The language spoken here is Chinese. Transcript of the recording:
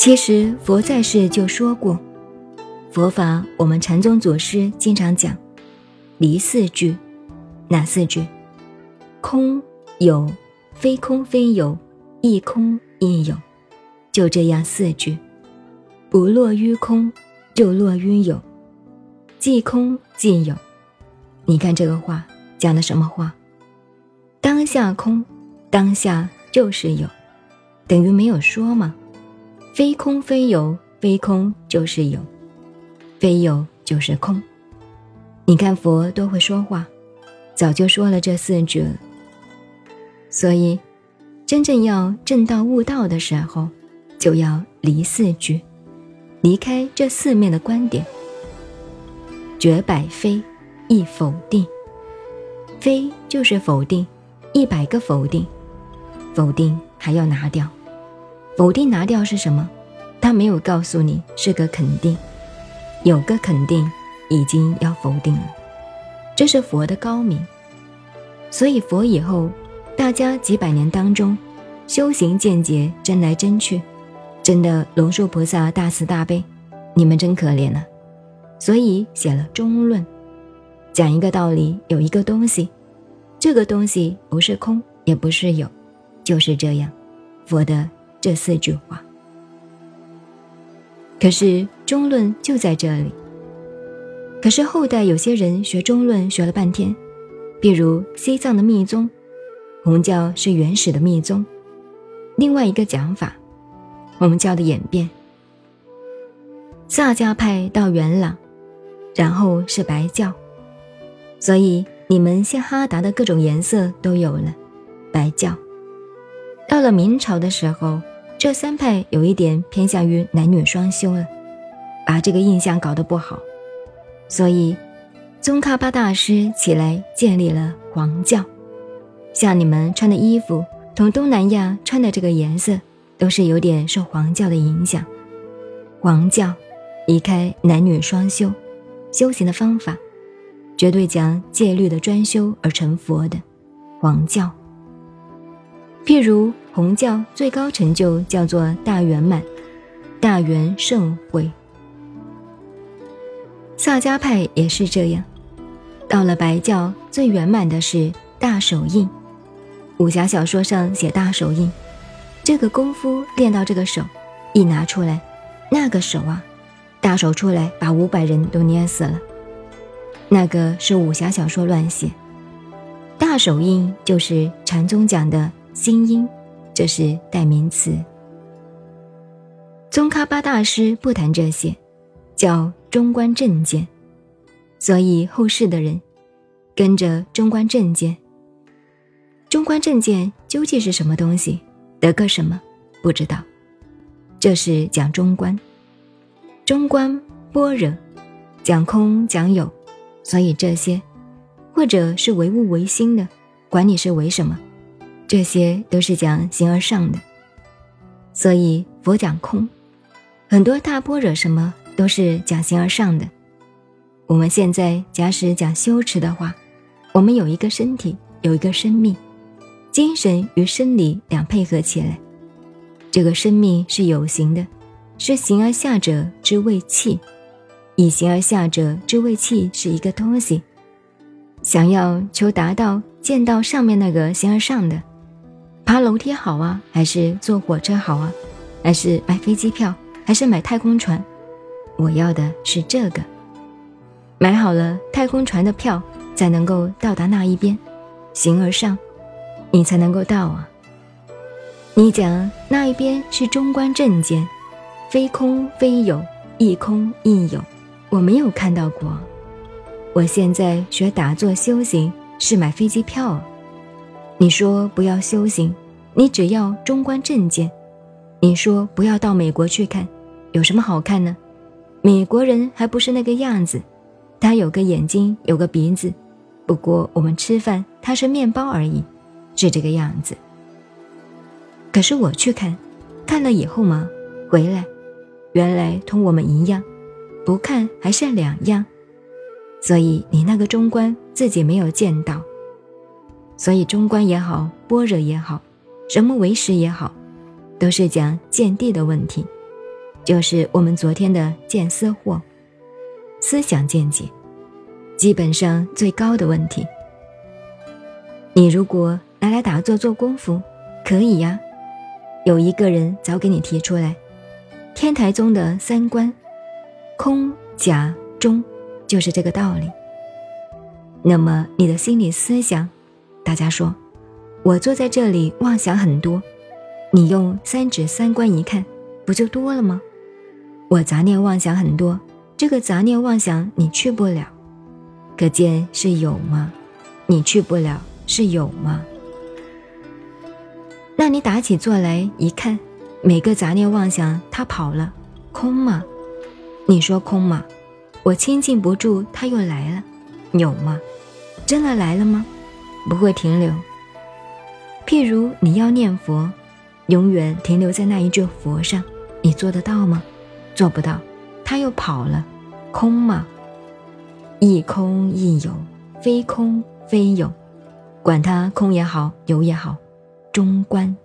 其实佛在世就说过，佛法我们禅宗祖师经常讲，离四句，哪四句？空有，非空非有，亦空亦有，就这样四句，不落于空，就落于有，即空即有。你看这个话讲的什么话？当下空，当下就是有，等于没有说吗？非空非有，非空就是有，非有就是空。你看佛多会说话，早就说了这四句。所以，真正要正道悟道的时候，就要离四句，离开这四面的观点，绝百非，亦否定。非就是否定，一百个否定，否定还要拿掉。否定拿掉是什么？他没有告诉你是个肯定，有个肯定已经要否定了，这是佛的高明。所以佛以后，大家几百年当中，修行见解争来争去，真的龙树菩萨大慈大悲，你们真可怜了。所以写了中论，讲一个道理，有一个东西，这个东西不是空，也不是有，就是这样，佛的。这四句话，可是中论就在这里。可是后代有些人学中论学了半天，比如西藏的密宗，红教是原始的密宗。另外一个讲法，红教的演变，萨迦派到元朗，然后是白教，所以你们现哈达的各种颜色都有了，白教。到了明朝的时候。这三派有一点偏向于男女双修了，把这个印象搞得不好，所以宗喀巴大师起来建立了黄教。像你们穿的衣服，同东南亚穿的这个颜色，都是有点受黄教的影响。黄教离开男女双修，修行的方法，绝对讲戒律的专修而成佛的黄教。譬如。红教最高成就叫做大圆满，大圆盛会。萨迦派也是这样，到了白教最圆满的是大手印。武侠小说上写大手印，这个功夫练到这个手，一拿出来，那个手啊，大手出来把五百人都捏死了。那个是武侠小说乱写，大手印就是禅宗讲的心音。这是代名词。宗喀巴大师不谈这些，叫中观正见，所以后世的人跟着中观正见。中观正见究竟是什么东西？得个什么？不知道。这是讲中观，中观般若，讲空讲有，所以这些或者是唯物唯心的，管你是为什么。这些都是讲形而上的，所以佛讲空，很多大般若什么都是讲形而上的。我们现在假使讲修持的话，我们有一个身体，有一个生命，精神与生理两配合起来，这个生命是有形的，是形而下者之谓气，以形而下者之谓气是一个东西。想要求达到见到上面那个形而上的。爬楼梯好啊，还是坐火车好啊，还是买飞机票，还是买太空船？我要的是这个。买好了太空船的票，才能够到达那一边，形而上，你才能够到啊。你讲那一边是中观正见，非空非有，亦空亦有，我没有看到过。我现在学打坐修行，是买飞机票啊。你说不要修行，你只要中观正见。你说不要到美国去看，有什么好看呢？美国人还不是那个样子，他有个眼睛，有个鼻子，不过我们吃饭他是面包而已，是这个样子。可是我去看，看了以后嘛，回来，原来同我们一样，不看还是两样。所以你那个中观自己没有见到。所以中观也好，般若也好，什么为实也好，都是讲见地的问题。就是我们昨天的见思惑，思想见解，基本上最高的问题。你如果拿来打坐做功夫，可以呀。有一个人早给你提出来，天台宗的三观，空、假、中，就是这个道理。那么你的心理思想，大家说，我坐在这里妄想很多，你用三指三观一看，不就多了吗？我杂念妄想很多，这个杂念妄想你去不了，可见是有吗？你去不了是有吗？那你打起坐来一看，每个杂念妄想它跑了，空吗？你说空吗？我亲近不住，它又来了，有吗？真的来了吗？不会停留。譬如你要念佛，永远停留在那一句佛上，你做得到吗？做不到，他又跑了，空吗？一空一有，非空非有，管他空也好，有也好。中观。